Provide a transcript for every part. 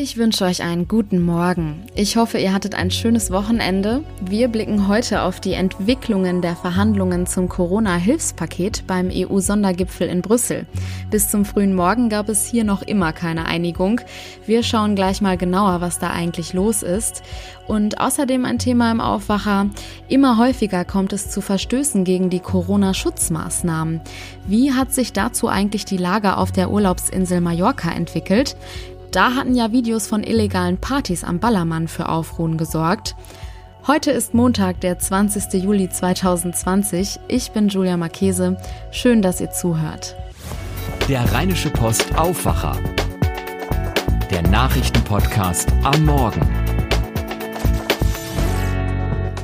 Ich wünsche euch einen guten Morgen. Ich hoffe, ihr hattet ein schönes Wochenende. Wir blicken heute auf die Entwicklungen der Verhandlungen zum Corona-Hilfspaket beim EU-Sondergipfel in Brüssel. Bis zum frühen Morgen gab es hier noch immer keine Einigung. Wir schauen gleich mal genauer, was da eigentlich los ist. Und außerdem ein Thema im Aufwacher. Immer häufiger kommt es zu Verstößen gegen die Corona-Schutzmaßnahmen. Wie hat sich dazu eigentlich die Lage auf der Urlaubsinsel Mallorca entwickelt? Da hatten ja Videos von illegalen Partys am Ballermann für Aufruhen gesorgt. Heute ist Montag, der 20. Juli 2020. Ich bin Julia Marchese. Schön, dass ihr zuhört. Der Rheinische Post Aufwacher. Der Nachrichtenpodcast am Morgen.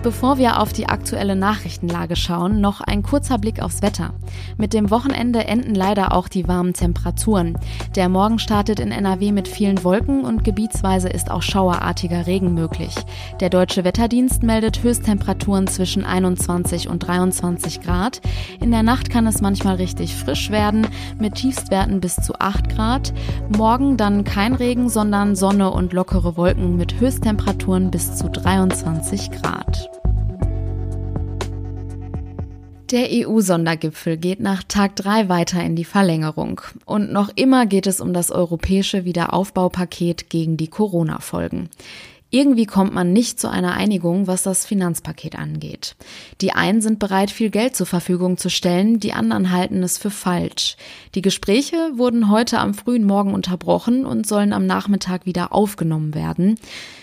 Bevor wir auf die aktuelle Nachrichtenlage schauen, noch ein kurzer Blick aufs Wetter. Mit dem Wochenende enden leider auch die warmen Temperaturen. Der Morgen startet in NRW mit vielen Wolken und gebietsweise ist auch schauerartiger Regen möglich. Der Deutsche Wetterdienst meldet Höchsttemperaturen zwischen 21 und 23 Grad. In der Nacht kann es manchmal richtig frisch werden, mit Tiefstwerten bis zu 8 Grad. Morgen dann kein Regen, sondern Sonne und lockere Wolken mit Höchsttemperaturen bis zu 23 Grad. Der EU-Sondergipfel geht nach Tag drei weiter in die Verlängerung. Und noch immer geht es um das europäische Wiederaufbaupaket gegen die Corona-Folgen. Irgendwie kommt man nicht zu einer Einigung, was das Finanzpaket angeht. Die einen sind bereit, viel Geld zur Verfügung zu stellen, die anderen halten es für falsch. Die Gespräche wurden heute am frühen Morgen unterbrochen und sollen am Nachmittag wieder aufgenommen werden.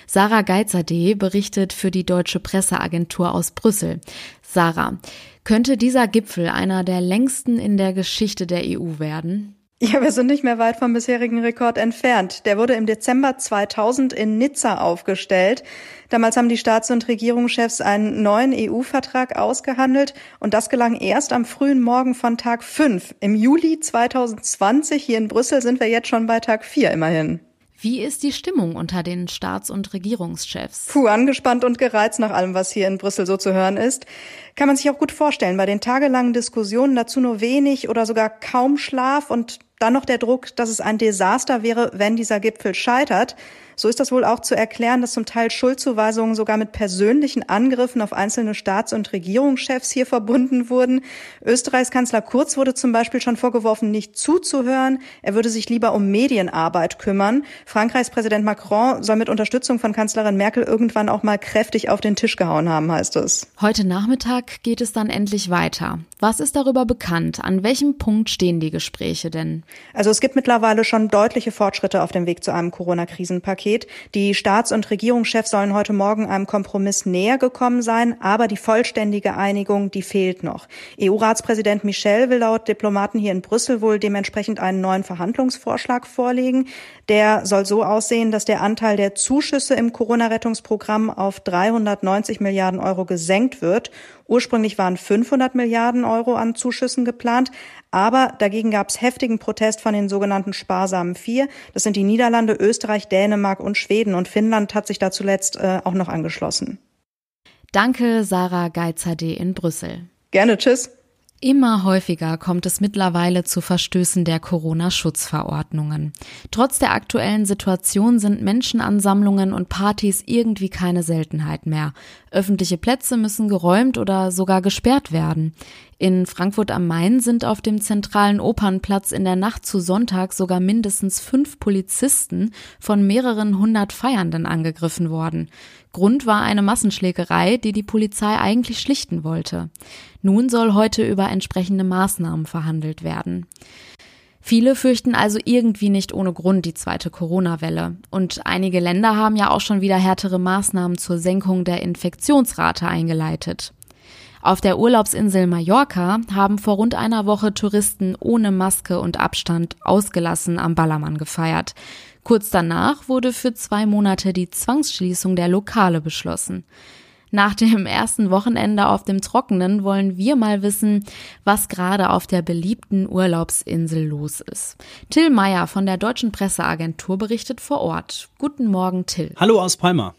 Sarah Geitzerde berichtet für die Deutsche Presseagentur aus Brüssel. Sarah, könnte dieser Gipfel einer der längsten in der Geschichte der EU werden? Ja, wir sind nicht mehr weit vom bisherigen Rekord entfernt. Der wurde im Dezember 2000 in Nizza aufgestellt. Damals haben die Staats- und Regierungschefs einen neuen EU-Vertrag ausgehandelt und das gelang erst am frühen Morgen von Tag 5. Im Juli 2020 hier in Brüssel sind wir jetzt schon bei Tag 4 immerhin. Wie ist die Stimmung unter den Staats- und Regierungschefs? Puh, angespannt und gereizt nach allem, was hier in Brüssel so zu hören ist. Kann man sich auch gut vorstellen. Bei den tagelangen Diskussionen dazu nur wenig oder sogar kaum Schlaf und dann noch der Druck, dass es ein Desaster wäre, wenn dieser Gipfel scheitert. So ist das wohl auch zu erklären, dass zum Teil Schuldzuweisungen sogar mit persönlichen Angriffen auf einzelne Staats- und Regierungschefs hier verbunden wurden. Österreichs Kanzler Kurz wurde zum Beispiel schon vorgeworfen, nicht zuzuhören. Er würde sich lieber um Medienarbeit kümmern. Frankreichs Präsident Macron soll mit Unterstützung von Kanzlerin Merkel irgendwann auch mal kräftig auf den Tisch gehauen haben, heißt es. Heute Nachmittag geht es dann endlich weiter. Was ist darüber bekannt? An welchem Punkt stehen die Gespräche denn? Also es gibt mittlerweile schon deutliche Fortschritte auf dem Weg zu einem Corona-Krisenpaket. Paket. Die Staats- und Regierungschefs sollen heute Morgen einem Kompromiss näher gekommen sein, aber die vollständige Einigung, die fehlt noch. EU-Ratspräsident Michel will laut Diplomaten hier in Brüssel wohl dementsprechend einen neuen Verhandlungsvorschlag vorlegen. Der soll so aussehen, dass der Anteil der Zuschüsse im Corona-Rettungsprogramm auf 390 Milliarden Euro gesenkt wird. Ursprünglich waren 500 Milliarden Euro an Zuschüssen geplant, aber dagegen gab es heftigen Protest von den sogenannten sparsamen Vier. Das sind die Niederlande, Österreich, Dänemark und Schweden. Und Finnland hat sich da zuletzt äh, auch noch angeschlossen. Danke, Sarah Geizerde in Brüssel. Gerne, tschüss. Immer häufiger kommt es mittlerweile zu Verstößen der Corona-Schutzverordnungen. Trotz der aktuellen Situation sind Menschenansammlungen und Partys irgendwie keine Seltenheit mehr. Öffentliche Plätze müssen geräumt oder sogar gesperrt werden. In Frankfurt am Main sind auf dem zentralen Opernplatz in der Nacht zu Sonntag sogar mindestens fünf Polizisten von mehreren hundert Feiernden angegriffen worden. Grund war eine Massenschlägerei, die die Polizei eigentlich schlichten wollte. Nun soll heute über entsprechende Maßnahmen verhandelt werden. Viele fürchten also irgendwie nicht ohne Grund die zweite Corona-Welle. Und einige Länder haben ja auch schon wieder härtere Maßnahmen zur Senkung der Infektionsrate eingeleitet. Auf der Urlaubsinsel Mallorca haben vor rund einer Woche Touristen ohne Maske und Abstand ausgelassen am Ballermann gefeiert. Kurz danach wurde für zwei Monate die Zwangsschließung der Lokale beschlossen. Nach dem ersten Wochenende auf dem Trockenen wollen wir mal wissen, was gerade auf der beliebten Urlaubsinsel los ist. Till Meyer von der Deutschen Presseagentur berichtet vor Ort. Guten Morgen, Till. Hallo aus Palma.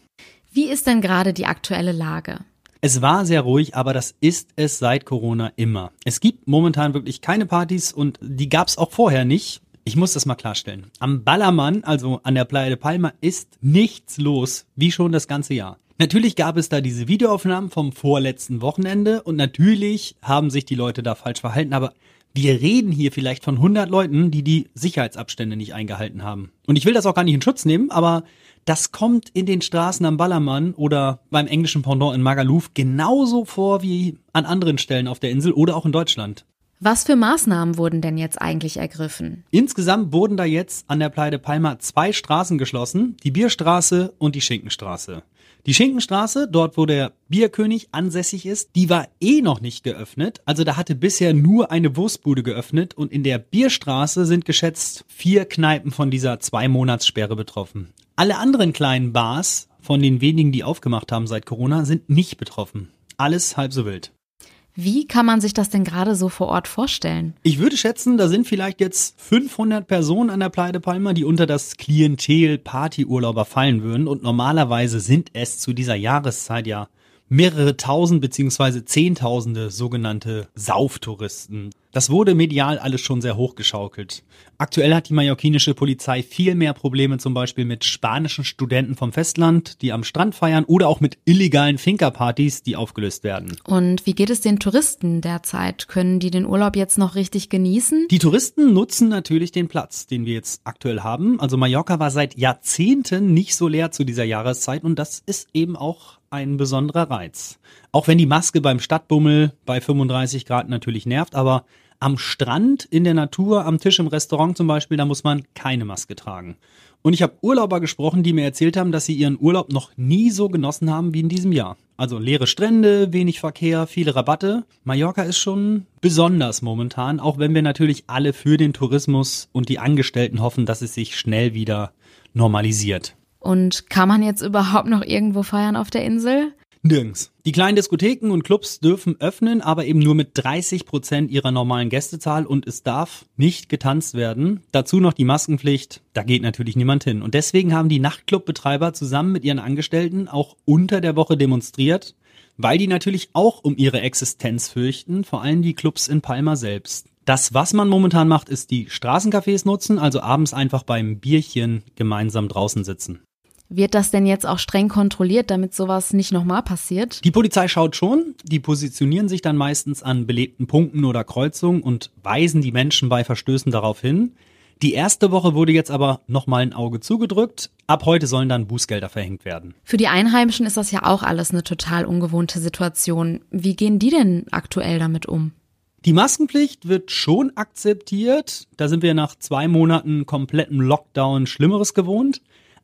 Wie ist denn gerade die aktuelle Lage? Es war sehr ruhig, aber das ist es seit Corona immer. Es gibt momentan wirklich keine Partys und die gab es auch vorher nicht. Ich muss das mal klarstellen. Am Ballermann, also an der Playa de Palma, ist nichts los, wie schon das ganze Jahr. Natürlich gab es da diese Videoaufnahmen vom vorletzten Wochenende und natürlich haben sich die Leute da falsch verhalten, aber wir reden hier vielleicht von 100 Leuten, die die Sicherheitsabstände nicht eingehalten haben. Und ich will das auch gar nicht in Schutz nehmen, aber das kommt in den Straßen am Ballermann oder beim englischen Pendant in Magaluf genauso vor wie an anderen Stellen auf der Insel oder auch in Deutschland. Was für Maßnahmen wurden denn jetzt eigentlich ergriffen? Insgesamt wurden da jetzt an der de Palma zwei Straßen geschlossen, die Bierstraße und die Schinkenstraße. Die Schinkenstraße, dort wo der Bierkönig ansässig ist, die war eh noch nicht geöffnet. Also da hatte bisher nur eine Wurstbude geöffnet und in der Bierstraße sind geschätzt vier Kneipen von dieser zwei Monatssperre betroffen. Alle anderen kleinen Bars, von den wenigen, die aufgemacht haben seit Corona, sind nicht betroffen. Alles halb so wild. Wie kann man sich das denn gerade so vor Ort vorstellen? Ich würde schätzen, da sind vielleicht jetzt 500 Personen an der de Palma, die unter das Klientel Partyurlauber fallen würden. Und normalerweise sind es zu dieser Jahreszeit ja mehrere tausend beziehungsweise zehntausende sogenannte Sauftouristen. Das wurde medial alles schon sehr hochgeschaukelt. Aktuell hat die mallorquinische Polizei viel mehr Probleme zum Beispiel mit spanischen Studenten vom Festland, die am Strand feiern oder auch mit illegalen Finkerpartys, die aufgelöst werden. Und wie geht es den Touristen derzeit? Können die den Urlaub jetzt noch richtig genießen? Die Touristen nutzen natürlich den Platz, den wir jetzt aktuell haben. Also Mallorca war seit Jahrzehnten nicht so leer zu dieser Jahreszeit und das ist eben auch ein besonderer Reiz. Auch wenn die Maske beim Stadtbummel bei 35 Grad natürlich nervt, aber am Strand, in der Natur, am Tisch im Restaurant zum Beispiel, da muss man keine Maske tragen. Und ich habe Urlauber gesprochen, die mir erzählt haben, dass sie ihren Urlaub noch nie so genossen haben wie in diesem Jahr. Also leere Strände, wenig Verkehr, viele Rabatte. Mallorca ist schon besonders momentan, auch wenn wir natürlich alle für den Tourismus und die Angestellten hoffen, dass es sich schnell wieder normalisiert. Und kann man jetzt überhaupt noch irgendwo feiern auf der Insel? Nirgends. Die kleinen Diskotheken und Clubs dürfen öffnen, aber eben nur mit 30 Prozent ihrer normalen Gästezahl und es darf nicht getanzt werden. Dazu noch die Maskenpflicht. Da geht natürlich niemand hin. Und deswegen haben die Nachtclubbetreiber zusammen mit ihren Angestellten auch unter der Woche demonstriert, weil die natürlich auch um ihre Existenz fürchten, vor allem die Clubs in Palma selbst. Das, was man momentan macht, ist die Straßencafés nutzen, also abends einfach beim Bierchen gemeinsam draußen sitzen. Wird das denn jetzt auch streng kontrolliert, damit sowas nicht nochmal passiert? Die Polizei schaut schon, die positionieren sich dann meistens an belebten Punkten oder Kreuzungen und weisen die Menschen bei Verstößen darauf hin. Die erste Woche wurde jetzt aber nochmal ein Auge zugedrückt. Ab heute sollen dann Bußgelder verhängt werden. Für die Einheimischen ist das ja auch alles eine total ungewohnte Situation. Wie gehen die denn aktuell damit um? Die Maskenpflicht wird schon akzeptiert. Da sind wir nach zwei Monaten komplettem Lockdown Schlimmeres gewohnt.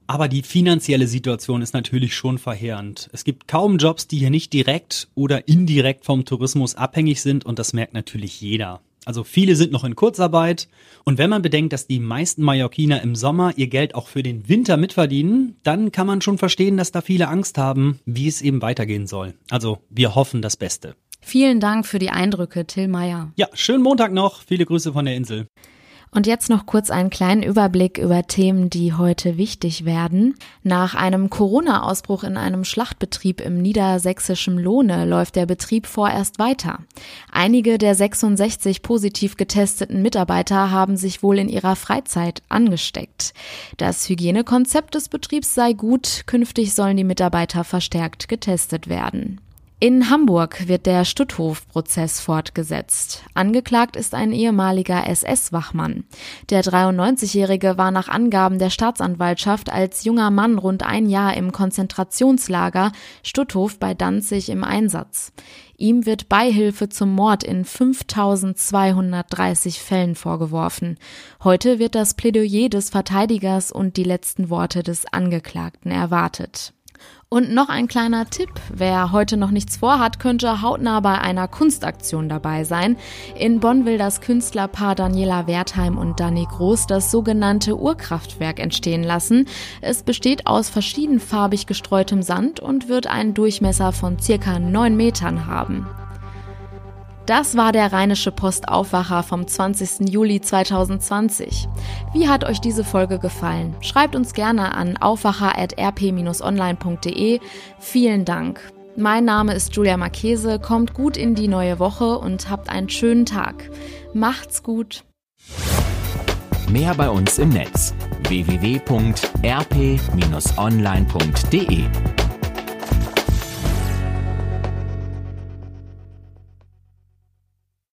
Aber die finanzielle Situation ist natürlich schon verheerend. Es gibt kaum Jobs, die hier nicht direkt oder indirekt vom Tourismus abhängig sind und das merkt natürlich jeder. Also viele sind noch in Kurzarbeit und wenn man bedenkt, dass die meisten Mallorquiner im Sommer ihr Geld auch für den Winter mitverdienen, dann kann man schon verstehen, dass da viele Angst haben, wie es eben weitergehen soll. Also wir hoffen das Beste. Vielen Dank für die Eindrücke, Till Meyer. Ja, schönen Montag noch. Viele Grüße von der Insel. Und jetzt noch kurz einen kleinen Überblick über Themen, die heute wichtig werden. Nach einem Corona-Ausbruch in einem Schlachtbetrieb im niedersächsischen Lohne läuft der Betrieb vorerst weiter. Einige der 66 positiv getesteten Mitarbeiter haben sich wohl in ihrer Freizeit angesteckt. Das Hygienekonzept des Betriebs sei gut, künftig sollen die Mitarbeiter verstärkt getestet werden. In Hamburg wird der Stutthof-Prozess fortgesetzt. Angeklagt ist ein ehemaliger SS-Wachmann. Der 93-Jährige war nach Angaben der Staatsanwaltschaft als junger Mann rund ein Jahr im Konzentrationslager Stutthof bei Danzig im Einsatz. Ihm wird Beihilfe zum Mord in 5230 Fällen vorgeworfen. Heute wird das Plädoyer des Verteidigers und die letzten Worte des Angeklagten erwartet. Und noch ein kleiner Tipp. Wer heute noch nichts vorhat, könnte hautnah bei einer Kunstaktion dabei sein. In Bonn will das Künstlerpaar Daniela Wertheim und Danny Groß das sogenannte Urkraftwerk entstehen lassen. Es besteht aus verschiedenfarbig gestreutem Sand und wird einen Durchmesser von circa neun Metern haben. Das war der Rheinische Postaufwacher vom 20. Juli 2020. Wie hat euch diese Folge gefallen? Schreibt uns gerne an aufwacher.rp-online.de. Vielen Dank. Mein Name ist Julia Marchese, kommt gut in die neue Woche und habt einen schönen Tag. Macht's gut. Mehr bei uns im Netz www.rp-online.de